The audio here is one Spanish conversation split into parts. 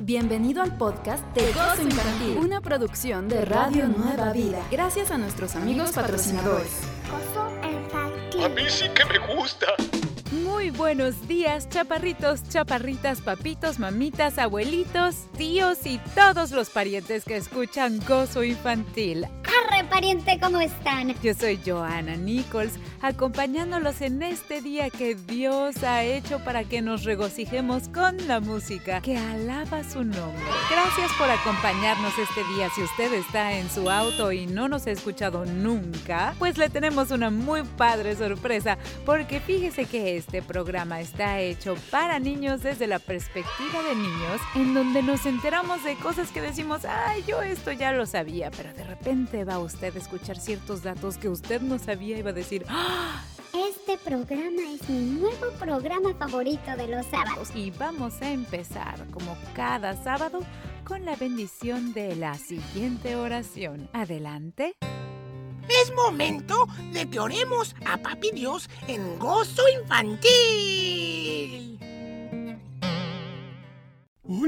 Bienvenido al podcast de Gozo Infantil, una producción de Radio Nueva Vida, gracias a nuestros amigos patrocinadores. Gozo Infantil. A mí sí que me gusta. Muy buenos días, chaparritos, chaparritas, papitos, mamitas, abuelitos, tíos y todos los parientes que escuchan Gozo Infantil. Pariente, ¿cómo están? Yo soy Joana Nichols, acompañándolos en este día que Dios ha hecho para que nos regocijemos con la música que alaba su nombre. Gracias por acompañarnos este día. Si usted está en su auto y no nos ha escuchado nunca, pues le tenemos una muy padre sorpresa, porque fíjese que este programa está hecho para niños desde la perspectiva de niños, en donde nos enteramos de cosas que decimos, ay, yo esto ya lo sabía, pero de repente va usted a escuchar ciertos datos que usted no sabía y va a decir, ¡ah! Este programa es mi nuevo programa favorito de los sábados. Y vamos a empezar, como cada sábado, con la bendición de la siguiente oración. Adelante. Es momento de que oremos a Papi Dios en gozo infantil.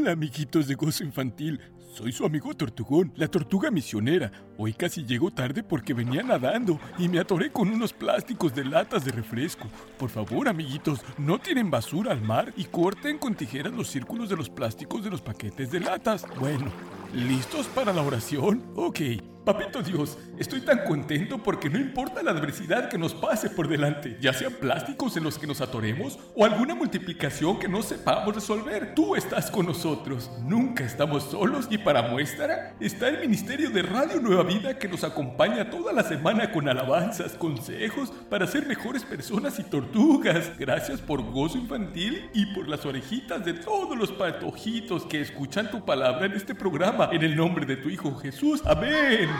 Hola, amiguitos de Gozo Infantil. Soy su amigo Tortugón, la tortuga misionera. Hoy casi llego tarde porque venía nadando y me atoré con unos plásticos de latas de refresco. Por favor, amiguitos, no tiren basura al mar y corten con tijeras los círculos de los plásticos de los paquetes de latas. Bueno, ¿listos para la oración? Ok. Papito Dios, estoy tan contento porque no importa la adversidad que nos pase por delante, ya sean plásticos en los que nos atoremos o alguna multiplicación que no sepamos resolver. Tú estás con nosotros, nunca estamos solos y para muestra está el Ministerio de Radio Nueva Vida que nos acompaña toda la semana con alabanzas, consejos para ser mejores personas y tortugas. Gracias por Gozo Infantil y por las orejitas de todos los patojitos que escuchan tu palabra en este programa. En el nombre de tu Hijo Jesús. Amén.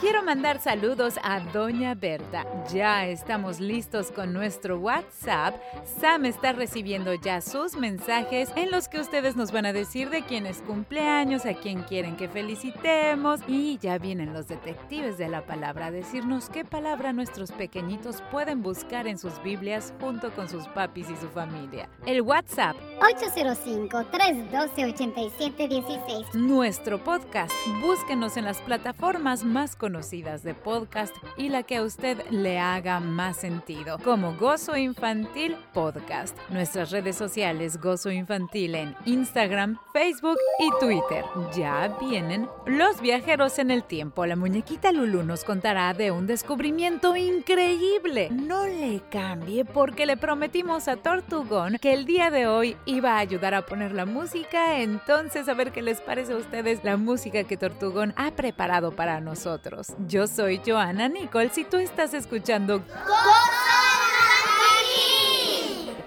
Quiero mandar saludos a Doña Berta. Ya estamos listos con nuestro WhatsApp. Sam está recibiendo ya sus mensajes en los que ustedes nos van a decir de quién es cumpleaños, a quién quieren que felicitemos. Y ya vienen los detectives de la palabra a decirnos qué palabra nuestros pequeñitos pueden buscar en sus Biblias junto con sus papis y su familia. El WhatsApp 805-312-8716. nuestro podcast. Búsquenos en las plataformas más conocidas de podcast y la que a usted le haga más sentido, como Gozo Infantil Podcast. Nuestras redes sociales Gozo Infantil en Instagram, Facebook y Twitter. Ya vienen los viajeros en el tiempo. La muñequita Lulu nos contará de un descubrimiento increíble. No le cambie porque le prometimos a Tortugón que el día de hoy iba a ayudar a poner la música. Entonces, a ver qué les parece a ustedes la música que Tortugón ha preparado para nosotros. Yo soy Joana Nichols y tú estás escuchando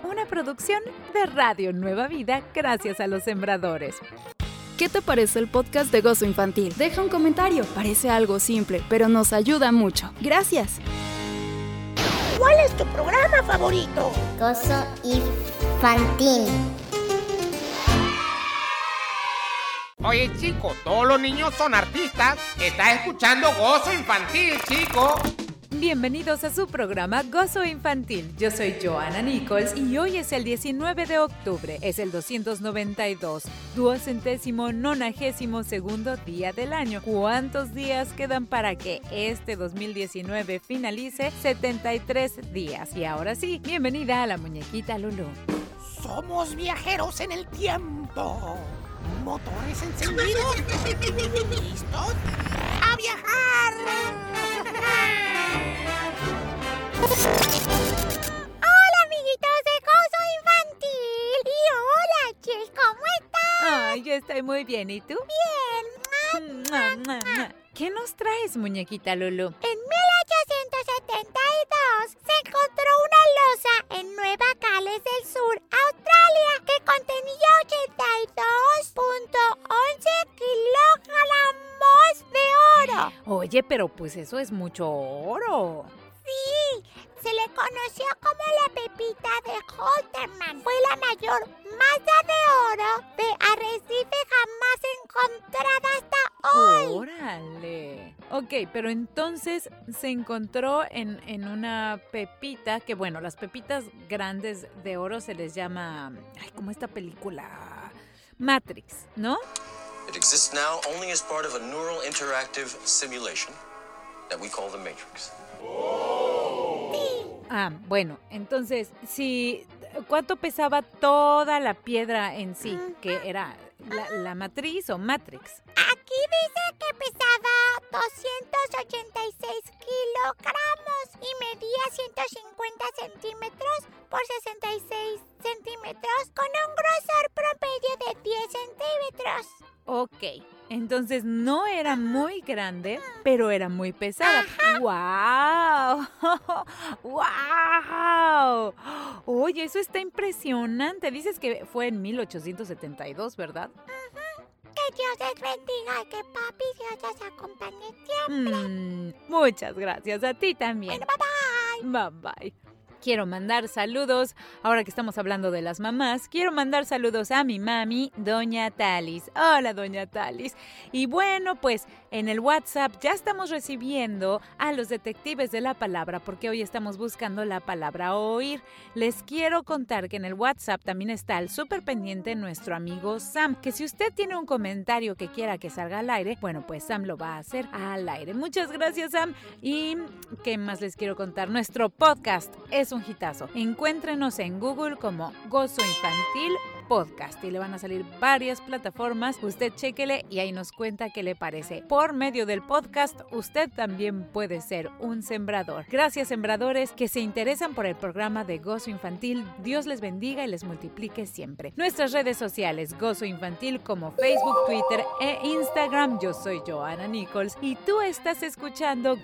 una producción de Radio Nueva Vida gracias a los sembradores. ¿Qué te parece el podcast de Gozo Infantil? Deja un comentario, parece algo simple, pero nos ayuda mucho. Gracias. ¿Cuál es tu programa favorito? Gozo Infantil. Oye, chico, todos los niños son artistas. Estás escuchando Gozo Infantil, chico. Bienvenidos a su programa Gozo Infantil. Yo soy Joana Nichols y hoy es el 19 de octubre. Es el 292, duocentésimo nonagésimo segundo día del año. ¿Cuántos días quedan para que este 2019 finalice? 73 días. Y ahora sí, bienvenida a la muñequita Lulu. Somos viajeros en el tiempo. Motores encendidos. ¿Listos? ¡A viajar! Hola, amiguitos de Gozo Infantil. Y hola, Chis, ¿cómo están? Ay, yo estoy muy bien. ¿Y tú? Bien. Mua, mua, mua. ¿Qué nos traes, muñequita Lulu? En 1872 se encontró una losa en Nueva Gales del Sur, Australia, que contenía oro. Oye, pero pues eso es mucho oro. Sí, se le conoció como la pepita de Holterman. Fue la mayor masa de oro de arrecife jamás encontrada hasta hoy. Órale. Ok, pero entonces se encontró en, en una pepita, que bueno, las pepitas grandes de oro se les llama, ay, como esta película, Matrix, ¿no? It exists now only as part of a neural interactive simulation that we call the Matrix. Ah, bueno, entonces, si ¿cuánto pesaba toda la piedra en sí? Que era la, la matriz o Matrix. Aquí dice que pesaba 286 kilogramos y medía 150 centímetros por 66 centímetros con un grosor promedio de 10 centímetros. Ok, entonces no era muy grande, pero era muy pesada. ¡Wow! ¡Wow! Oye, eso está impresionante. Dices que fue en 1872, ¿verdad? Que Dios les bendiga y que papi Dios los acompañe siempre. Mm, muchas gracias a ti también. Bueno, bye bye. Bye bye. Quiero mandar saludos, ahora que estamos hablando de las mamás, quiero mandar saludos a mi mami, Doña Talis. Hola, Doña Talis. Y bueno, pues en el WhatsApp ya estamos recibiendo a los detectives de la palabra porque hoy estamos buscando la palabra oír. Les quiero contar que en el WhatsApp también está el súper pendiente nuestro amigo Sam, que si usted tiene un comentario que quiera que salga al aire, bueno, pues Sam lo va a hacer al aire. Muchas gracias, Sam. Y qué más les quiero contar, nuestro podcast es un hitazo. Encuéntrenos en Google como Gozo Infantil Podcast y le van a salir varias plataformas. Usted chéquele y ahí nos cuenta qué le parece. Por medio del podcast, usted también puede ser un sembrador. Gracias, sembradores que se interesan por el programa de Gozo Infantil. Dios les bendiga y les multiplique siempre. Nuestras redes sociales, Gozo Infantil como Facebook, Twitter e Instagram. Yo soy Joana Nichols y tú estás escuchando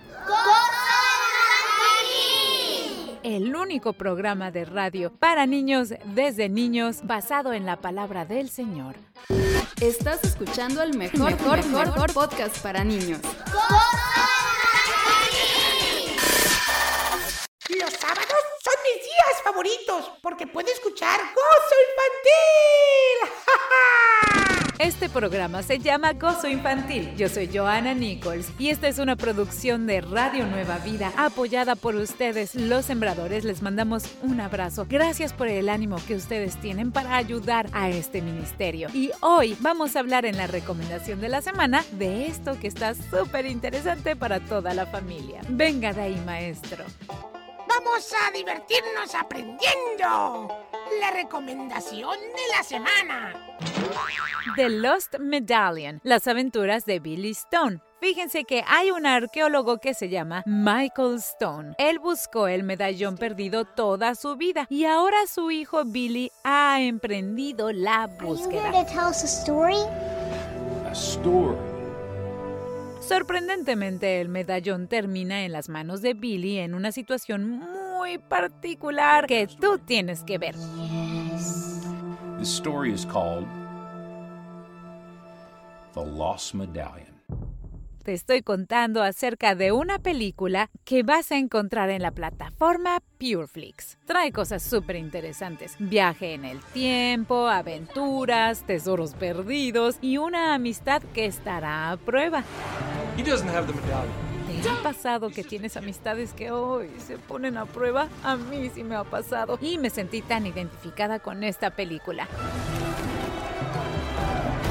el único programa de radio para niños desde niños basado en la palabra del Señor. Estás escuchando el mejor, mejor, mejor podcast para niños. Los sábados son mis días favoritos porque puedo escuchar Gozo Infantil. ¡Ja, ja! Este programa se llama Gozo Infantil. Yo soy Joana Nichols y esta es una producción de Radio Nueva Vida apoyada por ustedes, los sembradores. Les mandamos un abrazo. Gracias por el ánimo que ustedes tienen para ayudar a este ministerio. Y hoy vamos a hablar en la recomendación de la semana de esto que está súper interesante para toda la familia. Venga de ahí, maestro. Vamos a divertirnos aprendiendo. La recomendación de la semana. The Lost Medallion, las aventuras de Billy Stone. Fíjense que hay un arqueólogo que se llama Michael Stone. Él buscó el medallón perdido toda su vida y ahora su hijo Billy ha emprendido la búsqueda. story? A story. Sorprendentemente, el medallón termina en las manos de Billy en una situación muy particular que tú tienes que ver. This story is called The Lost Medallion. Te estoy contando acerca de una película que vas a encontrar en la plataforma Pureflix. Trae cosas súper interesantes. Viaje en el tiempo, aventuras, tesoros perdidos y una amistad que estará a prueba. He doesn't have the medallion. ¿Te ha pasado que tienes amistades que hoy se ponen a prueba? A mí sí me ha pasado y me sentí tan identificada con esta película.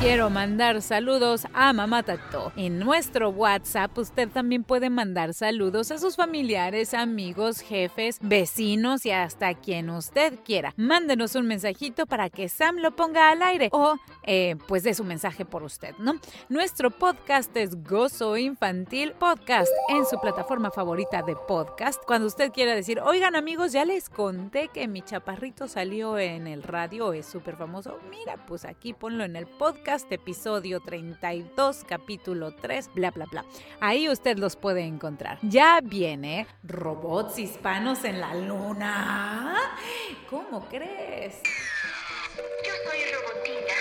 Quiero mandar saludos a Mamá Tato. En nuestro WhatsApp usted también puede mandar saludos a sus familiares, amigos, jefes, vecinos y hasta quien usted quiera. Mándenos un mensajito para que Sam lo ponga al aire o eh, pues dé su mensaje por usted, ¿no? Nuestro podcast es Gozo Infantil Podcast en su plataforma favorita de podcast. Cuando usted quiera decir, oigan amigos, ya les conté que mi chaparrito salió en el radio, es súper famoso. Mira, pues aquí ponlo en el podcast episodio 32, capítulo 3, bla, bla, bla. Ahí usted los puede encontrar. Ya viene robots hispanos en la luna. ¿Cómo crees? Yo soy Robotina.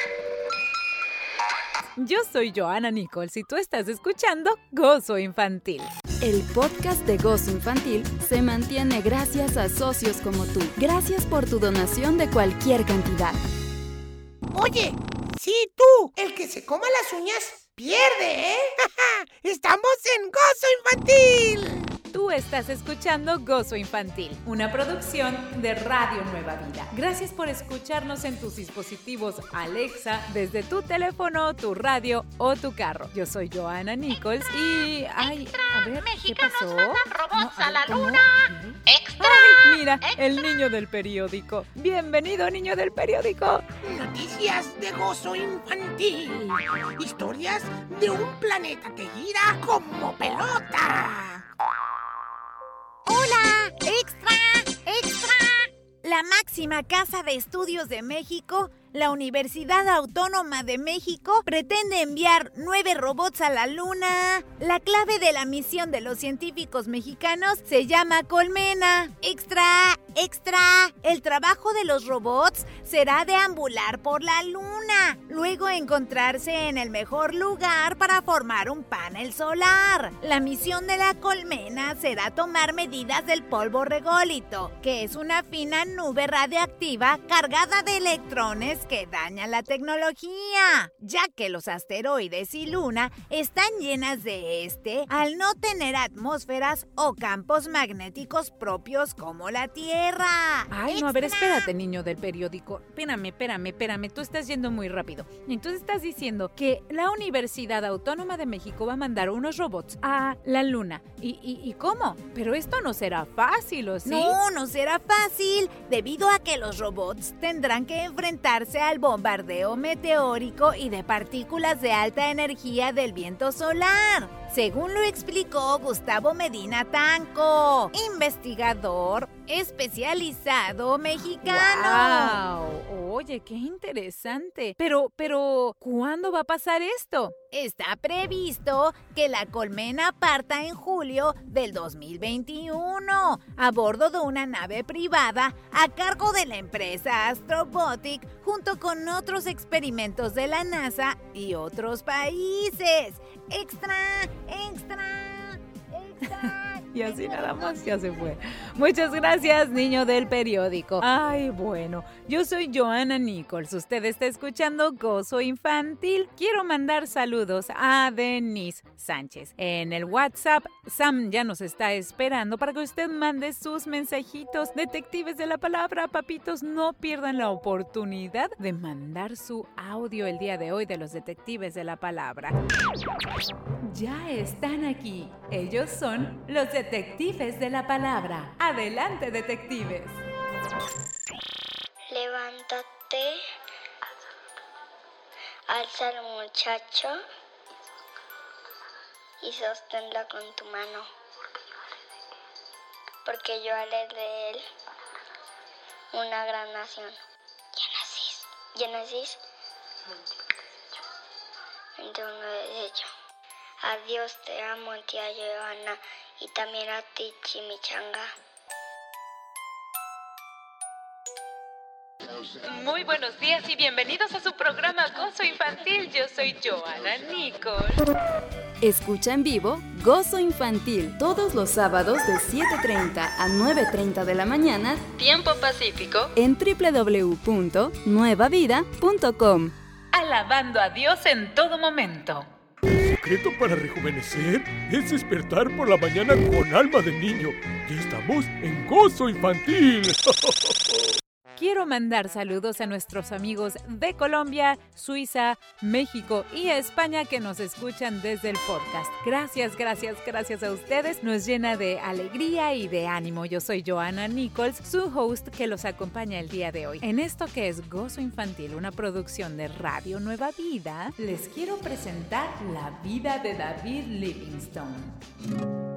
Yo soy Joana Nichols y tú estás escuchando Gozo Infantil. El podcast de Gozo Infantil se mantiene gracias a socios como tú. Gracias por tu donación de cualquier cantidad. Oye, sí, tú, el que se coma las uñas, pierde, ¿eh? Estamos en Gozo Infantil. Tú estás escuchando Gozo Infantil, una producción de Radio Nueva Vida. Gracias por escucharnos en tus dispositivos Alexa, desde tu teléfono, tu radio o tu carro. Yo soy Joana Nichols y... Ay, a ver, ¿qué pasó? robots No, a la ¿cómo? luna. ¡Extra! Ay, mira, el niño del periódico. Bienvenido, niño del periódico. Noticias de gozo infantil. Historias de un planeta que gira como pelota. La máxima casa de estudios de México, la Universidad Autónoma de México, pretende enviar nueve robots a la Luna. La clave de la misión de los científicos mexicanos se llama Colmena. ¡Extra! ¡Extra! El trabajo de los robots será deambular por la Luna, luego encontrarse en el mejor lugar para formar un panel solar. La misión de la colmena será tomar medidas del polvo rególito, que es una fina nube radioactiva cargada de electrones que dañan la tecnología, ya que los asteroides y luna están llenas de este al no tener atmósferas o campos magnéticos propios como la Tierra. Ay, no, a ver, espérate, niño del periódico. Espérame, espérame, espérame. Tú estás yendo muy rápido. Entonces estás diciendo que la Universidad Autónoma de México va a mandar unos robots a la Luna. ¿Y, y, y cómo? Pero esto no será fácil, ¿o sí? No, no será fácil, debido a que los robots tendrán que enfrentarse al bombardeo meteórico y de partículas de alta energía del viento solar. Según lo explicó Gustavo Medina Tanco, investigador especializado mexicano. ¡Wow! Oye, qué interesante. Pero, pero, ¿cuándo va a pasar esto? Está previsto que la colmena parta en julio del 2021 a bordo de una nave privada a cargo de la empresa Astrobotic junto con otros experimentos de la NASA y otros países. ¡Extra! ¡Extra! Y así nada más ya se fue. Muchas gracias, niño del periódico. Ay, bueno, yo soy Joana Nichols. Usted está escuchando Gozo Infantil. Quiero mandar saludos a Denise Sánchez. En el WhatsApp, Sam ya nos está esperando para que usted mande sus mensajitos. Detectives de la palabra, papitos, no pierdan la oportunidad de mandar su audio el día de hoy de los detectives de la palabra. Ya están aquí. Ellos son los detectives de la palabra. Adelante, detectives. Levántate, alza al muchacho y sosténla con tu mano, porque yo haré de él una gran nación. Génesis, Génesis 21 18. Adiós, te amo, tía Joana, y también a ti, Chimichanga. Muy buenos días y bienvenidos a su programa Gozo Infantil. Yo soy Joana Nichols. Escucha en vivo Gozo Infantil todos los sábados de 7.30 a 9.30 de la mañana, Tiempo Pacífico. en www.nuevavida.com. Alabando a Dios en todo momento. El secreto para rejuvenecer es despertar por la mañana con alma de niño. Ya estamos en gozo infantil. Quiero mandar saludos a nuestros amigos de Colombia, Suiza, México y España que nos escuchan desde el podcast. Gracias, gracias, gracias a ustedes. Nos llena de alegría y de ánimo. Yo soy Joana Nichols, su host que los acompaña el día de hoy. En esto que es Gozo Infantil, una producción de Radio Nueva Vida, les quiero presentar la vida de David Livingstone.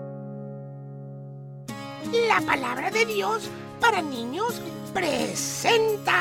La palabra de Dios para niños presenta.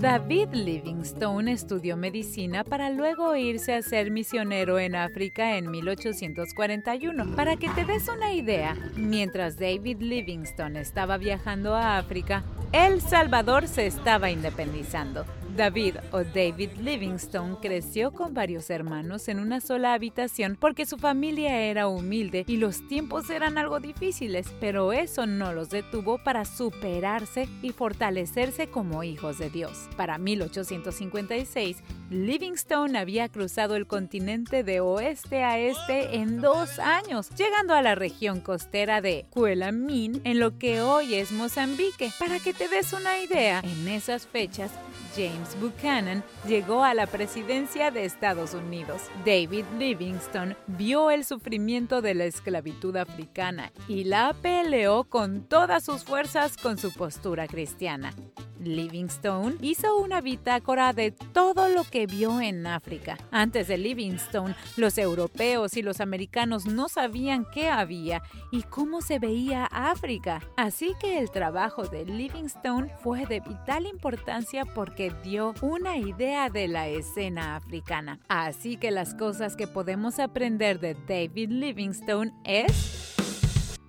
David Livingstone estudió medicina para luego irse a ser misionero en África en 1841. Para que te des una idea, mientras David Livingstone estaba viajando a África, El Salvador se estaba independizando. David o David Livingstone creció con varios hermanos en una sola habitación porque su familia era humilde y los tiempos eran algo difíciles, pero eso no los detuvo para superarse y fortalecerse como hijos de Dios. Para 1856, Livingstone había cruzado el continente de oeste a este en dos años, llegando a la región costera de Cuelamin, en lo que hoy es Mozambique. Para que te des una idea, en esas fechas, James Buchanan llegó a la presidencia de Estados Unidos. David Livingstone vio el sufrimiento de la esclavitud africana y la peleó con todas sus fuerzas con su postura cristiana. Livingstone hizo una bitácora de todo lo que vio en África. Antes de Livingstone, los europeos y los americanos no sabían qué había y cómo se veía África. Así que el trabajo de Livingstone fue de vital importancia porque dio una idea de la escena africana. Así que las cosas que podemos aprender de David Livingstone es...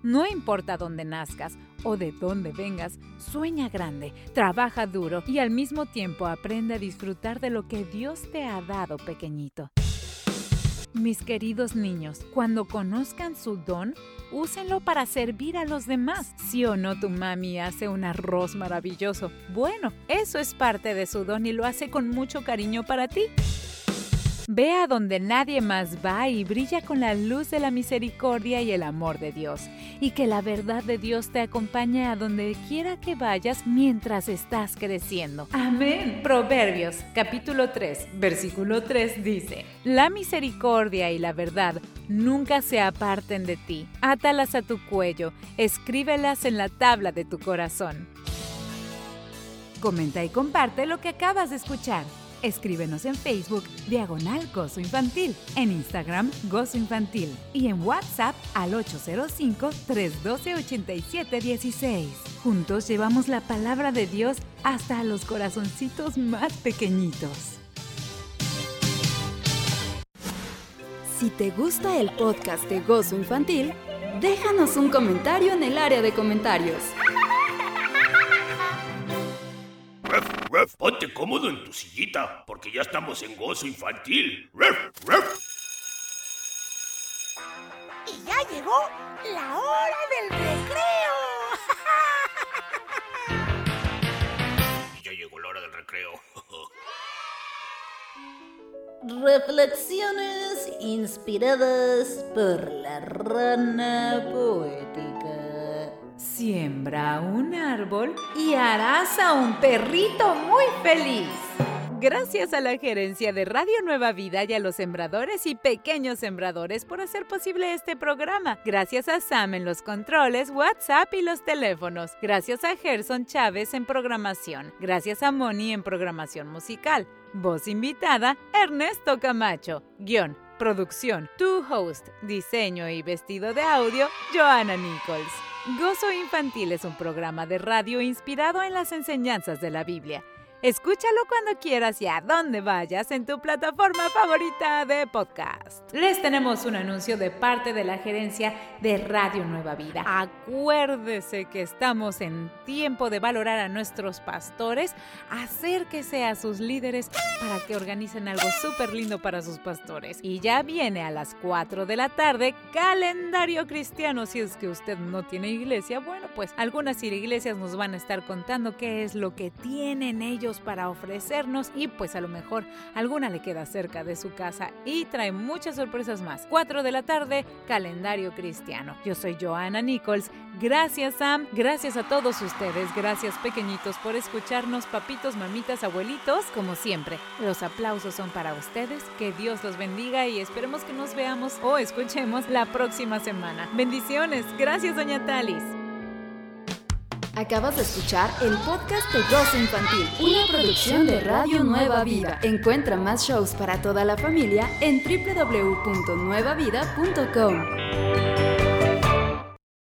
No importa dónde nazcas o de dónde vengas, sueña grande, trabaja duro y al mismo tiempo aprende a disfrutar de lo que Dios te ha dado pequeñito. Mis queridos niños, cuando conozcan su don, úsenlo para servir a los demás. Si o no tu mami hace un arroz maravilloso, bueno, eso es parte de su don y lo hace con mucho cariño para ti. Ve a donde nadie más va y brilla con la luz de la misericordia y el amor de Dios. Y que la verdad de Dios te acompañe a donde quiera que vayas mientras estás creciendo. Amén. Proverbios capítulo 3, versículo 3 dice, La misericordia y la verdad nunca se aparten de ti. Átalas a tu cuello, escríbelas en la tabla de tu corazón. Comenta y comparte lo que acabas de escuchar. Escríbenos en Facebook Diagonal Gozo Infantil, en Instagram Gozo Infantil y en WhatsApp al 805-312-8716. Juntos llevamos la palabra de Dios hasta los corazoncitos más pequeñitos. Si te gusta el podcast de Gozo Infantil, déjanos un comentario en el área de comentarios. Ponte cómodo en tu sillita, porque ya estamos en gozo infantil. Ref, ref. Y ya llegó la hora del recreo. y ya llegó la hora del recreo. Reflexiones inspiradas por la rana poética. Siembra un árbol y harás a un perrito muy feliz. Gracias a la gerencia de Radio Nueva Vida y a los sembradores y pequeños sembradores por hacer posible este programa. Gracias a Sam en los controles, WhatsApp y los teléfonos. Gracias a Gerson Chávez en programación. Gracias a Moni en programación musical. Voz invitada, Ernesto Camacho. Guión, producción, tu host, diseño y vestido de audio, Joana Nichols. Gozo Infantil es un programa de radio inspirado en las enseñanzas de la Biblia. Escúchalo cuando quieras y a donde vayas en tu plataforma favorita de podcast. Les tenemos un anuncio de parte de la gerencia de Radio Nueva Vida. Acuérdese que estamos en tiempo de valorar a nuestros pastores. Acérquese a sus líderes para que organicen algo súper lindo para sus pastores. Y ya viene a las 4 de la tarde calendario cristiano. Si es que usted no tiene iglesia, bueno, pues algunas iglesias nos van a estar contando qué es lo que tienen para ofrecernos y pues a lo mejor alguna le queda cerca de su casa y trae muchas sorpresas más. 4 de la tarde, calendario cristiano. Yo soy Joana Nichols. Gracias Sam, gracias a todos ustedes, gracias pequeñitos por escucharnos, papitos, mamitas, abuelitos, como siempre. Los aplausos son para ustedes, que Dios los bendiga y esperemos que nos veamos o escuchemos la próxima semana. Bendiciones, gracias doña Talis. Acabas de escuchar el podcast de Gozo Infantil, una producción de Radio Nueva Vida. Encuentra más shows para toda la familia en www.nuevavida.com.